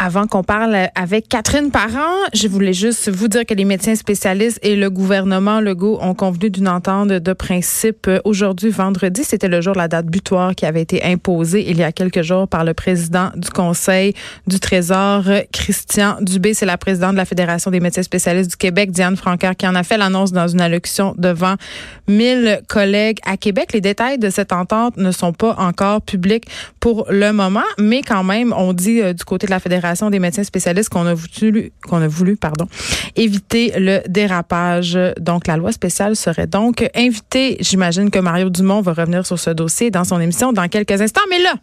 Avant qu'on parle avec Catherine Parent, je voulais juste vous dire que les médecins spécialistes et le gouvernement Legault ont convenu d'une entente de principe aujourd'hui, vendredi. C'était le jour de la date butoir qui avait été imposée il y a quelques jours par le président du Conseil du Trésor, Christian Dubé. C'est la présidente de la Fédération des médecins spécialistes du Québec, Diane Francaire, qui en a fait l'annonce dans une allocution devant 1000 collègues à Québec. Les détails de cette entente ne sont pas encore publics pour le moment, mais quand même, on dit euh, du côté de la Fédération des médecins spécialistes qu'on a voulu, qu'on a voulu, pardon, éviter le dérapage. Donc, la loi spéciale serait donc invitée. J'imagine que Mario Dumont va revenir sur ce dossier dans son émission dans quelques instants. Mais là,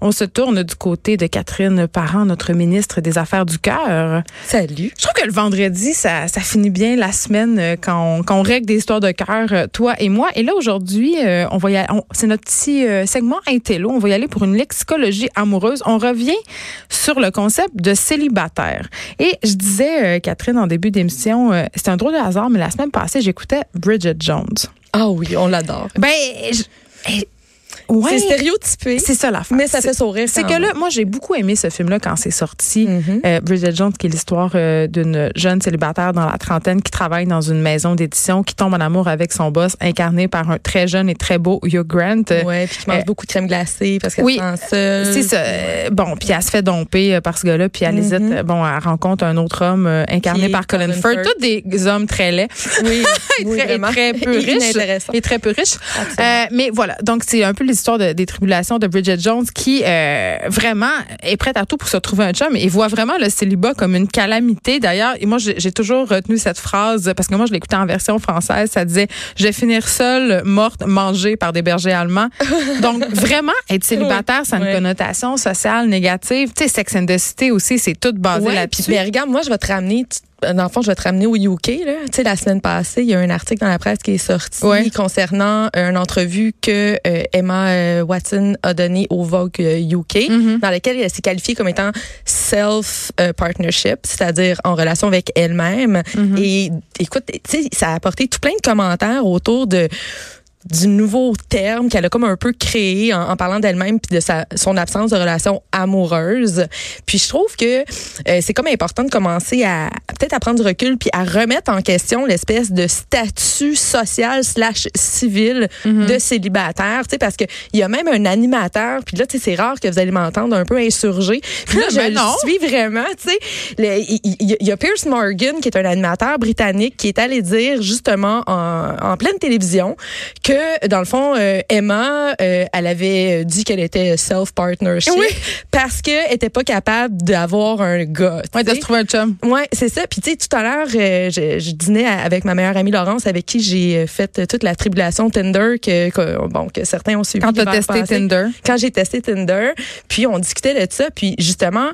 on se tourne du côté de Catherine Parent, notre ministre des Affaires du Cœur. Salut. Je trouve que le vendredi, ça, ça finit bien la semaine euh, quand on, quand on règle des histoires de cœur, euh, toi et moi. Et là, aujourd'hui, euh, on va y aller, c'est notre petit segment intello. On va y aller pour une lexicologie amoureuse. On revient sur le concept de célibataire. Et je disais, euh, Catherine, en début d'émission, euh, c'était un drôle de hasard, mais la semaine passée, j'écoutais Bridget Jones. Ah oui, on l'adore. Ben, c'est stéréotypé. C'est ça la Mais ça fait sourire. C'est que là, moi, j'ai beaucoup aimé ce film-là quand c'est sorti. Mm-hmm. Euh, Bridget Jones, qui est l'histoire euh, d'une jeune célibataire dans la trentaine qui travaille dans une maison d'édition, qui tombe en amour avec son boss, incarné par un très jeune et très beau Hugh Grant. Ouais, puis qui mange euh, beaucoup de crème glacée parce qu'elle oui, se sent seule. C'est ça. Bon, puis elle se fait domper par ce gars-là, puis elle mm-hmm. hésite. Bon, elle rencontre un autre homme incarné par Colin, Firth. Tous des hommes très laids. Oui, et, très, très, peu riches. Et très peu riches. mais voilà, donc c'est un peu l'histoire de, des tribulations de Bridget Jones qui euh, vraiment est prête à tout pour se trouver un chum et voit vraiment le célibat comme une calamité. D'ailleurs, et moi j'ai toujours retenu cette phrase parce que moi je l'écoutais en version française, ça disait je vais finir seule, morte, mangée par des bergers allemands. Donc vraiment être célibataire, ça a une connotation sociale négative. Tu sais Sex and the City aussi, c'est tout basé là-dessus. Mais regarde, moi je vais te ramener dans le fond, je vais te ramener au UK. Là. Tu sais, la semaine passée, il y a un article dans la presse qui est sorti concernant une entrevue que euh, Emma euh, Watson a donnée au Vogue UK, euh, mm-hmm. dans laquelle elle s'est qualifiée comme étant self-partnership, c'est-à-dire en relation avec elle-même. Mm-hmm. Et écoute, tu sais, ça a apporté tout plein de commentaires autour de du nouveau terme qu'elle a comme un peu créé en, parlant d'elle-même puis de sa, son absence de relation amoureuse. Puis je trouve que euh, c'est comme important de commencer à peut-être à prendre du recul puis à remettre en question l'espèce de statut social slash civil mm-hmm. de célibataire, tu sais parce que il y a même un animateur puis là tu sais c'est rare que vous allez m'entendre un peu insurgé. Puis là je le suis vraiment, tu sais il y, a Pierce Morgan qui est un animateur britannique qui est allé dire justement en, en pleine télévision que dans le fond, euh, Emma, euh, elle avait dit qu'elle était self-partnership parce qu'elle était pas capable d'avoir un gars. Ouais, de se trouver un chum. Ouais, c'est ça. Puis tu sais, tout à l'heure, euh, je, dînais avec ma meilleure amie Laurence, avec qui j'ai fait toute la tribulation Tinder que, bon que certains ont suivi. Quand tu as testé Tinder. Quand j'ai testé Tinder, puis on discutait de ça, puis justement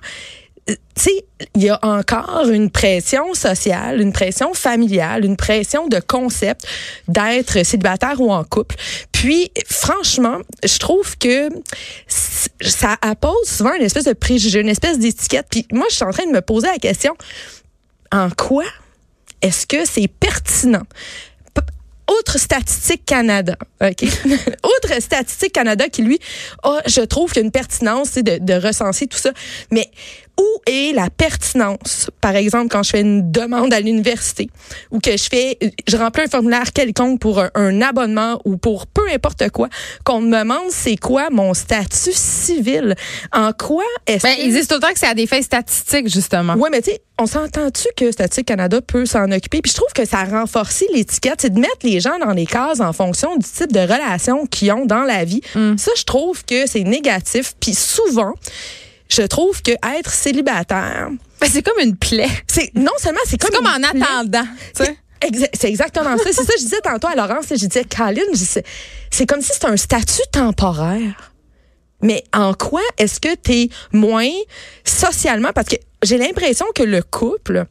tu sais, il y a encore une pression sociale, une pression familiale, une pression de concept d'être célibataire ou en couple. Puis, franchement, je trouve que ça appose souvent une espèce de préjugé, une espèce d'étiquette. Puis moi, je suis en train de me poser la question, en quoi est-ce que c'est pertinent? Autre statistique Canada, OK? Autre statistique Canada qui, lui, a, je trouve qu'il y a une pertinence de, de recenser tout ça. Mais où est la pertinence, par exemple, quand je fais une demande à l'université ou que je fais, je remplis un formulaire quelconque pour un, abonnement ou pour peu importe quoi, qu'on me demande c'est quoi mon statut civil, en quoi est-ce ben, ils disent tout le temps que c'est à des fins statistiques, justement. Oui, mais tu sais, on s'entend-tu que Statistique Canada peut s'en occuper? Puis je trouve que ça a renforcé l'étiquette, c'est de mettre les gens dans les cases en fonction du type de relation qu'ils ont dans la vie. Mm. Ça, je trouve que c'est négatif. Puis souvent, je trouve que être célibataire, ben, c'est comme une plaie. C'est non seulement c'est comme, comme en attendant. C'est exactement ça. C'est ça que je disais tantôt à Laurence. Je disais, Caroline, c'est comme si c'était un statut temporaire. Mais en quoi est-ce que tu es moins socialement? Parce que j'ai l'impression que le couple,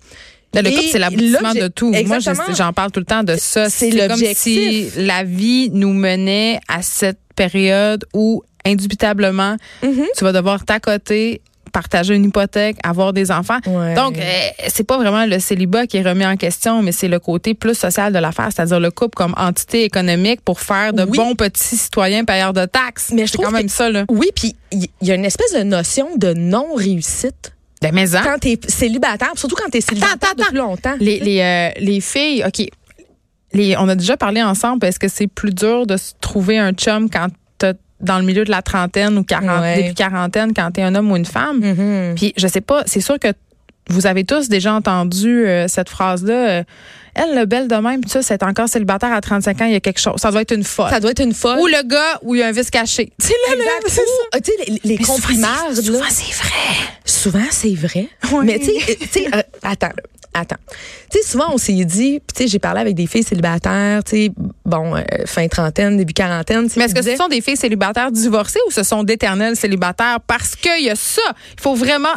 le couple, c'est l'aboutissement de tout. Moi, j'en parle tout le temps de ça. C'est comme si la vie nous menait à cette période où indubitablement, mm-hmm. tu vas devoir t'accoter partager une hypothèque, avoir des enfants. Ouais. Donc, euh, c'est pas vraiment le célibat qui est remis en question, mais c'est le côté plus social de l'affaire, c'est-à-dire le couple comme entité économique pour faire de Oui. bons petits citoyens payeurs de taxes. Mais je trouve quand même que- ça, là. Oui, puis il y, a une espèce de notion de non-réussite Ben, mais hein? quand t'es célibataire, surtout quand t'es célibataire attends, depuis longtemps. Les, les, euh, les filles, OK. Les, on a déjà parlé ensemble. Est-ce que c'est plus dur de se trouver un chum quand dans le milieu de la trentaine ou 40, Ouais. début quarantaine, quand t'es un homme ou une femme? Mhm. Puis je sais pas, c'est sûr que vous avez tous déjà entendu euh, cette phrase-là. euh, elle, le belle de même, ça, c'est encore célibataire à 35 ans, il y a quelque chose. Ça doit être une folle. Ça doit être une folle. Ou le gars où il y a un vice caché. Tu sais, ah, tu sais, les, les Mais souvent, c'est- vrai. souvent, c'est vrai. Oui. Mais tu sais, euh, tu attends, attends. Tu sais, souvent, on s'est dit, tu sais, j'ai parlé avec des filles célibataires, tu sais, bon, euh, fin trentaine, début quarantaine. Mais est-ce que ce sont des filles célibataires divorcées ou ce sont d'éternels célibataires? Parce qu'il y a ça. Il faut vraiment.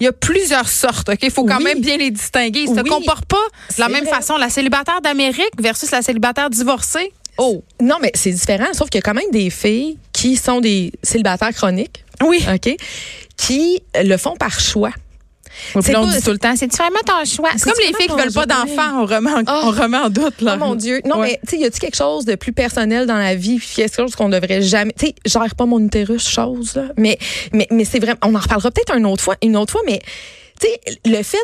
Il y a plusieurs sortes, OK? Il faut quand Oui. même bien les distinguer. Ils se Oui. comportent pas de la même vrai. façon. La célibataire d'Amérique versus la célibataire divorcée? Oh. Non, mais c'est différent, sauf qu'il y a quand même des filles qui sont des célibataires chroniques, Oui. OK, qui le font par choix. Oui, puis là, on dit tout le temps, c'est vraiment ton choix. C'est comme les filles qui veulent pas d'enfants, on remet en, Oh. on remet en doute. Là. Oh mon Dieu. Non, Ouais. mais tu sais, y a-tu quelque chose de plus personnel dans la vie? Puis quelque chose qu'on devrait jamais. Tu sais, gère pas mon utérus, chose, là. Mais, mais, mais c'est vraiment. On en reparlera peut-être une autre fois, une autre fois, mais tu sais, le fait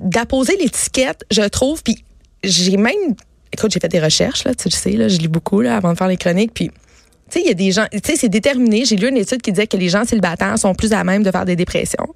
d'apposer l'étiquette, je trouve, puis j'ai même. Écoute, j'ai fait des recherches, là, tu le sais, là, je lis beaucoup, là, avant de faire les chroniques, puis. Tu sais, il y a des gens, tu sais, c'est déterminé. J'ai lu une étude qui disait que les gens célibataires sont plus à même de faire des dépressions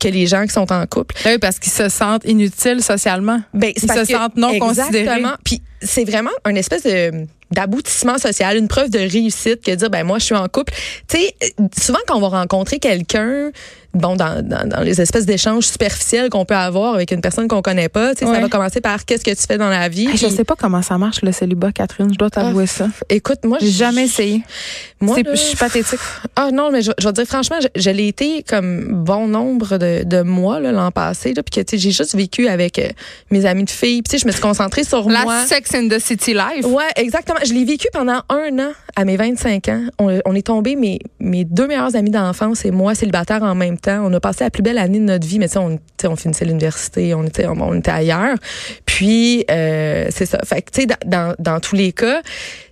que les gens qui sont en couple. Oui, parce qu'ils se sentent inutiles socialement. Ben, Ils se que- sentent non considérés. Exactement. Puis c'est vraiment un espèce de d'aboutissement social, une preuve de réussite que dire ben moi je suis en couple. Tu sais, souvent quand on va rencontrer quelqu'un bon dans, dans, dans les espèces d'échanges superficiels qu'on peut avoir avec une personne qu'on connaît pas, tu sais Ouais. ça va commencer par qu'est-ce que tu fais dans la vie. Hey, je Puis, sais pas comment ça marche le célibat, Catherine. Je dois t'avouer ça. Écoute, moi J'ai jamais essayé. Moi, je suis pathétique. Ah non, mais je, je vais te dire franchement, je, je l'ai été comme bon nombre de, de mois là, l'an passé, là, puis que tu sais, j'ai juste vécu avec euh, mes amis de filles. Puis tu sais, je me suis concentrée sur La moi. Sex in the City Life. Ouais, exactement. Je l'ai vécu pendant un an à mes 25 ans. On, on est tombés, mes, mes deux meilleurs amis d'enfance et moi, célibataire en même temps. On a passé la plus belle année de notre vie, mais tu sais, on, on finissait l'université, on était, on, on était ailleurs. Puis, euh, c'est ça. Fait que, tu sais, dans, dans, tous les cas,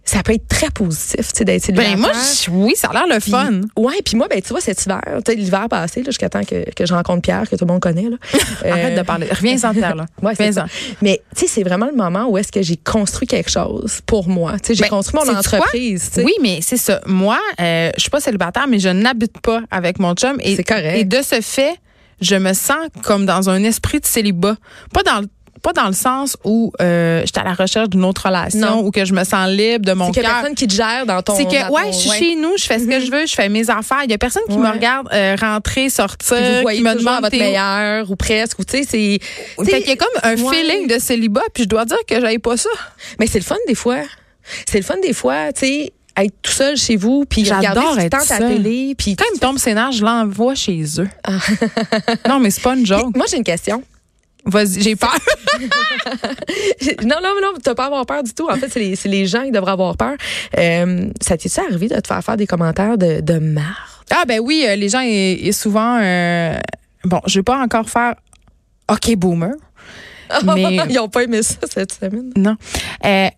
ça peut être très positif, tu sais, d'être célibataire. Ben moi, je- oui, ça a l'air le Puis- fun. Ouais, puis moi, ben tu vois, cet hiver, tu sais, l'hiver passé, là, jusqu'à temps que, que je rencontre Pierre, que tout le monde connaît, là. Arrête de parler. Reviens-en Pierre, là. Ouais, c'est ça. Mais tu sais, c'est vraiment le moment où est-ce que j'ai construit quelque chose pour moi. Tu sais, j'ai Ben, construit mon entreprise. Oui, mais c'est ça. Moi, euh, je suis pas célibataire, mais je n'habite pas avec mon chum. Et, C'est correct. Et de ce fait, je me sens comme dans un esprit de célibat. Pas dans le pas dans le sens où euh, j'étais à la recherche d'une autre relation Non. ou que je me sens libre de mon C'est qu'il y a cœur. personne qui te gère dans ton. C'est que, ouais, ton- je suis chez nous, je fais ce que je veux, je fais mes affaires. Il y a personne qui me regarde euh, rentrer, sortir, Puis vous voyez qui me à demande votre meilleur ou presque. Ou tu sais, c'est. Fait qu'il y a comme un ouais. feeling de célibat, puis je dois dire que j'aille pas ça. Mais c'est le fun des fois. C'est le fun des fois, tu sais, être tout seul chez vous, puis J'adore être seule. télé, puis. Quand il me tombe scénar, je l'envoie chez eux. non, mais c'est pas une joke. Moi, j'ai une question. Vas-y, j'ai peur. non, non, non, tu pas à avoir peur du tout. En fait, c'est les, les gens qui devraient avoir peur. Euh, ça t'est-tu arrivé de te faire faire des commentaires de, de marre? Ah ben oui, euh, les gens et, et souvent euh, bon, je vais pas encore faire OK boomer. Mais- Ils ont pas aimé ça cette semaine. Non. Euh,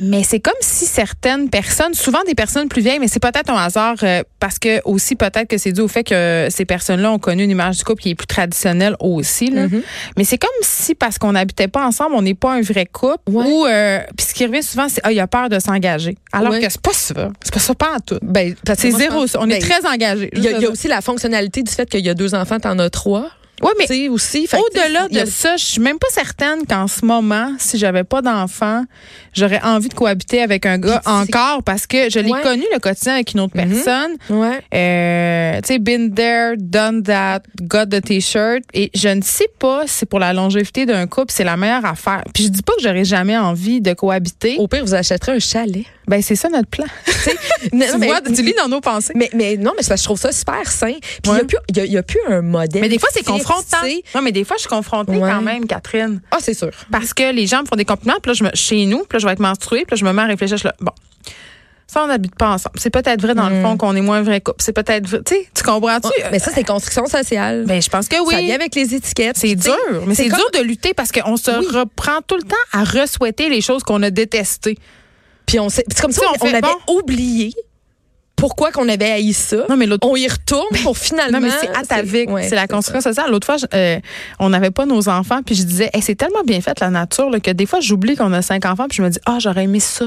mais c'est comme si certaines personnes, souvent des personnes plus vieilles, mais c'est peut-être un hasard euh, parce que aussi peut-être que c'est dû au fait que ces personnes-là ont connu une image du couple qui est plus traditionnelle aussi. Là. Mhm. Mais c'est comme si parce qu'on n'habitait pas ensemble, on n'est pas un vrai couple. Ou euh, puis ce qui revient souvent, c'est ah il a peur de s'engager. Alors Ouais. que c'est pas ça. C'est pas ça pas en tout. Ben, C'est zéro. pense-. On est ben, très engagés. Il y, y a aussi la fonctionnalité du fait qu'il y a deux enfants, t'en as trois. Ouais, mais aussi. Au-delà a- de ça, je suis même pas certaine qu'en ce moment, si j'avais pas d'enfant, j'aurais envie de cohabiter avec un gars encore parce que je l'ai Ouais. connu le quotidien avec une autre Mhm. personne. Ouais. Euh, tu sais, been there, done that, got the t-shirt. Et je ne sais pas si pour la longévité d'un couple, c'est la meilleure affaire. Puis je dis pas que j'aurais jamais envie de cohabiter. Au pire, vous achèterez un chalet. Ben, c'est ça notre plan. Non, tu mais- vois, tu lis dans nos pensées. Mais, mais non, mais je trouve ça super sain. Puis il Ouais. y a a, plus un modèle. Mais des fois, c'est fixe, confrontant. Non, mais des fois, je suis confrontée Ouais. quand même, Catherine. Ah, c'est sûr. Parce que les gens me font des compliments, puis là, je me, chez nous, puis là, je vais être menstruée, puis là, je me mets à réfléchir, je suis là, bon, Ça, on n'habite pas ensemble. C'est peut-être vrai dans le Hmm. fond qu'on est moins vrai couple. C'est peut-être vrai. Tu sais, tu comprends-tu? Mais ça, c'est construction sociale. Ben, je pense que oui. Ça vient avec les étiquettes. C'est dur, mais c'est comme- dur de lutter parce qu'on se Oui. reprend tout le temps à re-souhaiter les choses qu'on a détestées. Puis on c'est comme sais, on, on fait, avait bon. oublié pourquoi qu'on avait haï ça? Non, mais on y retourne pour finalement. Non, mais c'est atavique. ouais, c'est la construction sociale. L'autre fois, je- euh, on n'avait pas nos enfants, puis je disais, Hey, c'est tellement bien fait, la nature, là, que des fois, j'oublie qu'on a cinq enfants, puis je me dis, ah, j'aurais aimé ça.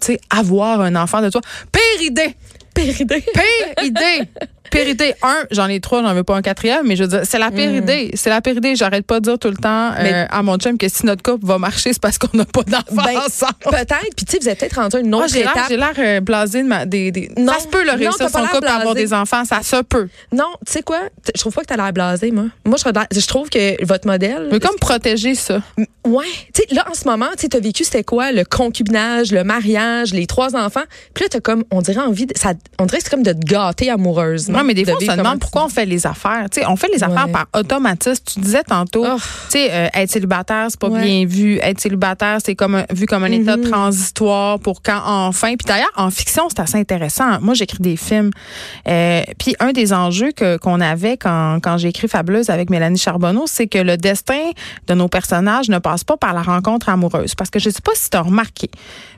Tu sais, avoir un enfant de toi. Pire idée! Péridé. Pire idée! Pire idée. Un, j'en ai trois, j'en veux pas un quatrième, mais je veux dire, c'est la pire idée. C'est la pire idée. J'arrête pas de dire tout le temps euh, Mais- à mon chum que si notre couple va marcher, c'est parce qu'on n'a pas d'enfants Ben, ensemble. Peut-être. Puis tu sais, vous êtes peut-être rendu à une Ah, autre j'ai l'air, étape. j'ai l'air euh, blasé de ma, des, des- Non. Ça se peut le réussir son couple, avoir blasé. des enfants, ça se peut. Non, tu sais quoi? Je trouve pas que t'as l'air blasé, moi. Moi, je, trouve que votre modèle. Mais comme protéger ça. Ouais. Tu sais, là, en ce moment, tu t'as vécu, c'était quoi? Le concubinage, le mariage, les trois enfants. Puis là, t'as comme, on dirait envie, de, ça, on dirait que c'est comme de te gâter amoureusement. Non, mais des de fois, on se demande pourquoi on fait les affaires. Tu sais, on fait les affaires Ouais. par automatisme. Tu disais tantôt, Oh. tu sais, euh, être célibataire, c'est pas Ouais. bien vu. Être célibataire, c'est comme un- vu comme un état transitoire pour quand enfin. Puis d'ailleurs, en fiction, c'est assez intéressant. Moi, j'écris des films. Euh, puis un des enjeux que qu'on avait quand, quand j'ai écrit Fabuleuse avec Mélanie Charbonneau, c'est que le destin de nos personnages ne passe pas par la rencontre amoureuse. Parce que je sais pas si tu as remarqué,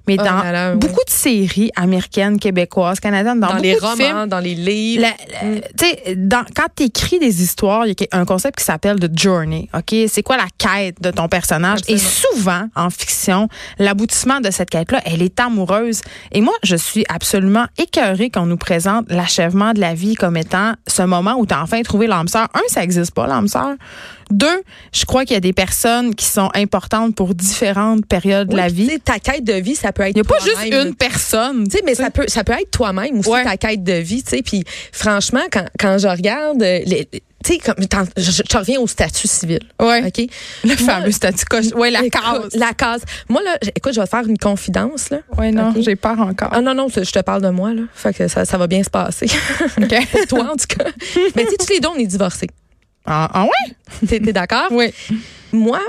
mais Oh dans là là, oui. beaucoup de séries américaines, québécoises, canadiennes, dans, dans les de romans, films, dans les livres. la- la- tu sais, dans- quand tu écris des histoires, il y a un concept qui s'appelle de journey. OK? C'est quoi la quête de ton personnage? Et souvent, en fiction, l'aboutissement de cette quête-là, elle est amoureuse. Et moi, je suis absolument écœurée qu'on nous présente l'achèvement de la vie comme étant ce moment où tu as enfin trouvé l'âme sœur. Un, ça n'existe pas, l'âme sœur. Deux, je crois qu'il y a des personnes qui sont importantes pour différentes périodes de la vie. Ta quête de vie, ça peut être Il n'y a pas juste une personne. Tu sais, mais ça peut, ça peut être toi-même aussi, Ouais. ta quête de vie. Puis, franchement, quand, quand je regarde, euh, les, tu sais, comme, t'en- je, je reviens au statut civil. Ouais. OK? Le Moi, fameux statut. Ouais, la case. La case. Moi, là, écoute, je vais te faire une confidence, là. Ouais, non, j'ai peur encore. Ah non, non, je te parle de moi, là. Fait que ça, ça va bien se passer. OK. Pour toi, en tout cas. Mais tu sais, tous les deux, on est divorcés. Ah, ah ouais? T'es d'accord? Oui. Moi,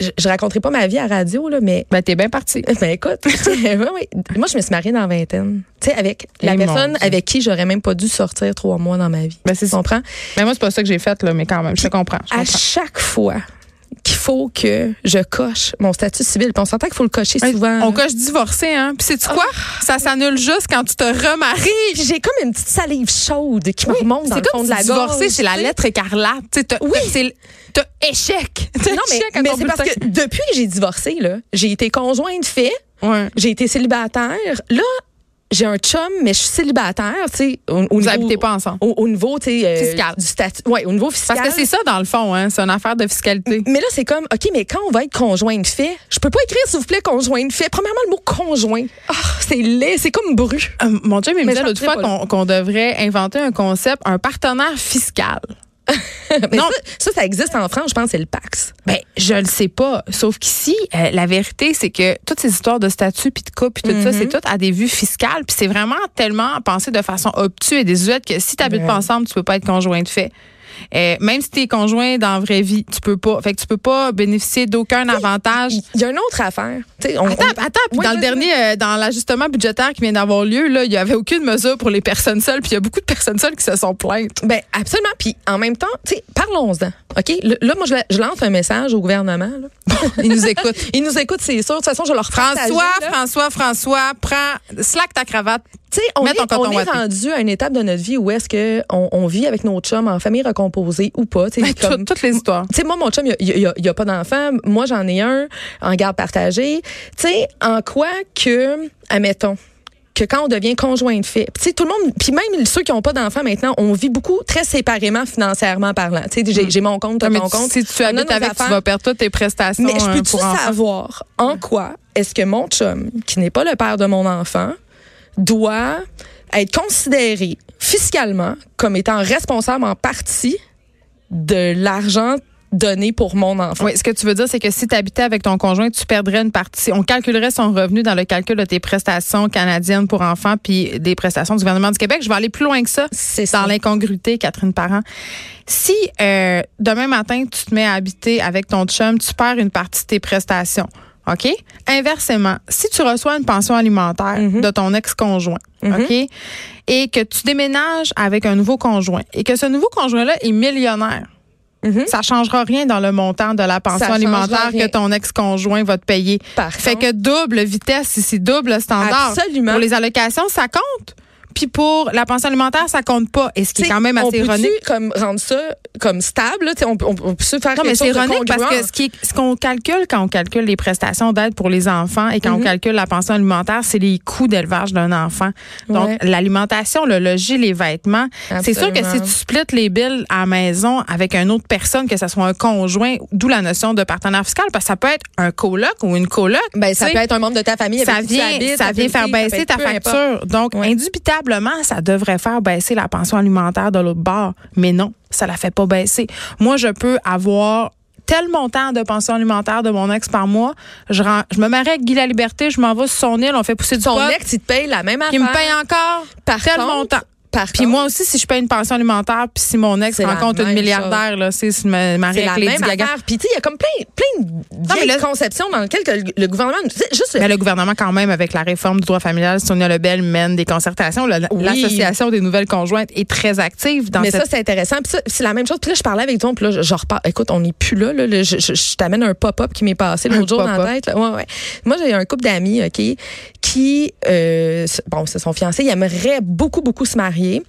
je, je raconterai pas ma vie à radio, là, mais Ben, t'es bien parti. Ben écoute, ouais, ouais. moi je me suis mariée dans la vingtaine. Tu sais, avec la Eh, personne avec qui j'aurais même pas dû sortir trois mois dans ma vie. Ben, c'est Tu comprends? Mais moi, c'est pas ça que j'ai fait, là, mais quand même, je te comprends. je À comprends. chaque fois qu'il faut que je coche mon statut civil, puis on s'entend qu'il faut le cocher souvent. On là. coche divorcé, hein? Puis c'est-tu quoi? Ça s'annule juste quand tu te Puis remaries. j'ai comme une petite salive chaude qui me remonte dans C'est le fond de la si divorcé, gorge. c'est la tu lettre écarlate. Tu t'as- Oui. t'as- c'est- échec. Non, mais, échec mais c'est parce que depuis que j'ai divorcé, là, j'ai été conjointe fait, Ouais. j'ai été célibataire. Là, j'ai un chum, mais je suis célibataire, tu sais, au, au Vous niveau- habitez pas ensemble? Au, au niveau, tu sais, euh, Fiscal. du statut. Ouais, au niveau fiscal. Parce que c'est ça, dans le fond, hein? C'est une affaire de fiscalité. Mais là, c'est comme, OK, mais quand on va être conjoint de fait, je peux pas écrire, s'il vous plaît, conjoint de fait. Premièrement, le mot conjoint. Ah, c'est laid, c'est comme bru. Euh, mon Dieu, mais il me Mais l'autre dirais fois qu'on devrait inventer un concept, un partenaire fiscal. Mais Non. ça, ça, ça existe en France, je pense, c'est le Pax. Ben, je le sais pas. Sauf qu'ici, euh, la vérité, c'est que toutes ces histoires de statut puis de couple puis tout ça, c'est tout à des vues fiscales. Puis c'est vraiment tellement pensé de façon obtuse et désuète que si tu pas ensemble, tu peux pas être conjoint de fait. Euh, même si tu es conjoint dans la vraie vie, tu peux pas. Fait que tu peux pas bénéficier d'aucun avantage. Il y a une autre affaire. On- Attends, on- attends, puis Oui, dans le dernier, euh, dans l'ajustement budgétaire qui vient d'avoir lieu, là, il y avait aucune mesure pour les personnes seules, puis il y a beaucoup de personnes seules qui se sont plaintes. Ben absolument. Puis en même temps, parlons-en. OK? Le- Là, moi, je, je lance un message au gouvernement. là. Ils nous écoutent. Ils nous écoutent, c'est sûr. De toute façon, je leur François, là. François, François, prends, slack ta cravate. Tu sais, on Mets est, ton on est rendu à une étape de notre vie où est-ce que on, on vit avec nos chums en famille recomposée ou pas. Ben, comme- tout- toutes les histoires. Tu sais, moi, mon chum, il n'y a pas d'enfant. Moi, j'en ai un en garde partagée. Tu sais, en quoi que, admettons, que quand on devient conjoint de fait, tu sais, tout le monde, puis même ceux qui n'ont pas d'enfants maintenant, on vit beaucoup très séparément financièrement parlant. Tu sais, j'ai mon compte, t'as tu- compte. si tu habites avec, tu vas perdre toutes tes prestations Mais je euh, peux-tu enfants? savoir en quoi est-ce que mon chum, qui n'est pas le père de mon enfant, doit être considéré fiscalement comme étant responsable en partie de l'argent donné pour mon enfant? Oui, ce que tu veux dire, c'est que si tu habitais avec ton conjoint, tu perdrais une partie. On calculerait son revenu dans le calcul de tes prestations canadiennes pour enfants puis des prestations du gouvernement du Québec. Je vais aller plus loin que ça. C'est dans l'incongruité, Catherine Parent. Si euh, demain matin, tu te mets à habiter avec ton chum, tu perds une partie de tes prestations. OK? Inversement, si tu reçois une pension alimentaire Mhm. de ton ex-conjoint, OK? Et que tu déménages avec un nouveau conjoint et que ce nouveau conjoint-là est millionnaire, Mhm. ça changera rien dans le montant de la pension Ça alimentaire que ton ex-conjoint va te payer. Par fait contre- que double vitesse ici, double standard. Absolument. Pour les allocations, ça compte. Puis pour la pension alimentaire, ça compte pas. Et ce qui est quand même assez ironique. comme rendre ça comme stable on, on, on peut se faire Non, mais c'est ironique parce que ce qui est- ce qu'on calcule quand on calcule les prestations d'aide pour les enfants et quand on calcule la pension alimentaire, c'est les coûts d'élevage d'un enfant. Donc, Ouais. l'alimentation, le logis, les vêtements. C'est sûr que si tu splits les billes à la maison avec une autre personne, que ce soit un conjoint, d'où la notion de partenaire fiscal, parce que ça peut être un coloc ou une coloc. ben, ça peut être un membre de ta famille ça avec tu vient, habites, ça vient faire ça baisser ta facture. Donc, Ouais. Indubitablement, ça devrait faire baisser la pension alimentaire de l'autre bord. Mais non, ça la fait pas baisser. Moi, je peux avoir tel montant de pension alimentaire de mon ex par mois. Je, me marie avec Guy La Liberté, je m'en vais sur son île, on fait pousser du pot, ex, il te paye la même affaire. me paye encore Par tel contre, montant. Par Puis contre, moi aussi, si je paye une pension alimentaire, puis si mon ex rencontre une milliardaire, là, c'est me marie c'est la même affaire. Puis, tu sais, il y a comme plein, plein de conceptions dans lesquelles que le, le gouvernement. Juste, Mais le gouvernement, quand même, avec la réforme du droit familial, Sonia Lebel mène des concertations. Oui. L'Association des nouvelles conjointes est très active dans mais cette ça, c'est intéressant. Puis ça, c'est la même chose. Puis là, je parlais avec toi, puis là, je, repars. Écoute, on n'est plus là. là, là. je je- je t'amène un pop-up qui m'est passé l'autre jour dans la tête. là. Ouais, ouais. Moi, j'ai un couple d'amis, OK, qui, euh, bon, c'est son fiancé, ils aimeraient beaucoup, beaucoup se marier,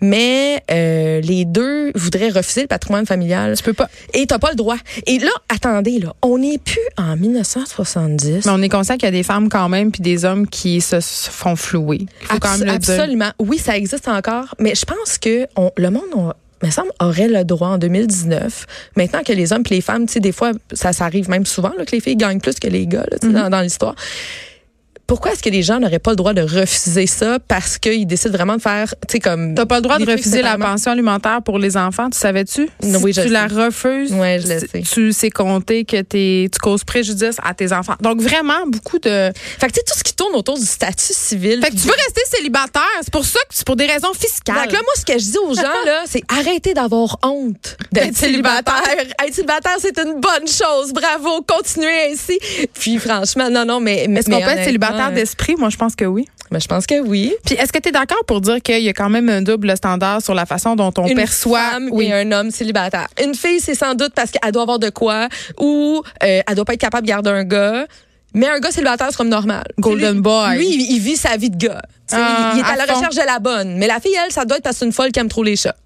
mais euh, les deux voudraient refuser le patrimoine familial. Tu peux pas. Et t'as pas le droit. Et là, attendez, là, on n'est plus en 1970. Mais on est conscient qu'il y a des femmes quand même puis des hommes qui se, se font flouer. Faut quand même le dire. absolument. Oui, ça existe encore, mais je pense que on- le monde, on- me semble, aurait le droit en 2019. Maintenant que les hommes et les femmes, tu sais, des fois, ça, ça arrive même souvent là, que les filles gagnent plus que les gars là, Mm-hmm. dans, dans l'histoire. Pourquoi est-ce que les gens n'auraient pas le droit de refuser ça parce qu'ils décident vraiment de faire, tu sais, comme. T'as pas le droit de refuser la pension alimentaire pour les enfants, tu savais-tu? Si oui, je tu la refuses, je tu- sais. tu sais compter que t'es- tu causes préjudice à tes enfants. Donc vraiment, beaucoup de... Fait que, tu sais, tout ce qui tourne autour du statut civil. Fait que tu veux rester célibataire, c'est pour ça que c'est pour des raisons fiscales. Donc là, moi, ce que je dis aux gens, là, c'est arrêtez d'avoir honte d'être célibataire. Être célibataire, c'est une bonne chose. Bravo, continuez ainsi. Puis franchement, non, non, mais. mais Est-ce qu'on peut être célibataire euh, d'esprit? Moi, je pense que oui. mais je pense que oui. Puis est-ce que tu es d'accord pour dire qu'il y a quand même un double standard sur la façon dont on Une perçoit femme oui. et un homme célibataire? Une fille, c'est sans doute parce qu'elle doit avoir de quoi ou euh, elle doit pas être capable de garder un gars. Mais un gars célibataire, c'est comme normal. Golden Lui- boy. Lui, il, il vit sa vie de gars. Ah, il, il est à, à la fond. recherche de la bonne. Mais la fille, elle, ça doit être parce que c'est une folle qui aime trop les chats.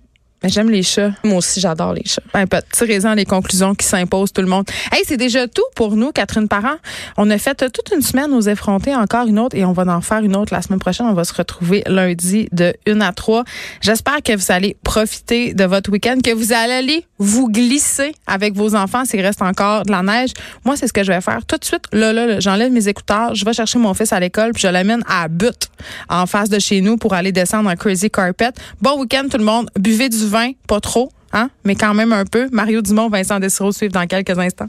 Mais J'aime les chats. Moi aussi, j'adore les chats. Ben, pas- tirez-en les conclusions qui s'imposent tout le monde. Hey, c'est déjà tout pour nous, Catherine Parent. On a fait toute une semaine aux effrontés, encore une autre, et on va en faire une autre la semaine prochaine. On va se retrouver lundi de 1 à 3. J'espère que vous allez profiter de votre week-end, que vous allez aller vous glisser avec vos enfants s'il reste encore de la neige. Moi, c'est ce que je vais faire tout de suite. Là, là, là, j'enlève mes écouteurs, je vais chercher mon fils à l'école, puis je l'amène à but en face de chez nous pour aller descendre un crazy carpet. Bon week-end tout le monde. Buvez du vin, pas trop, hein, mais quand même un peu. Mario Dumont, Vincent Dessereau suivent dans quelques instants.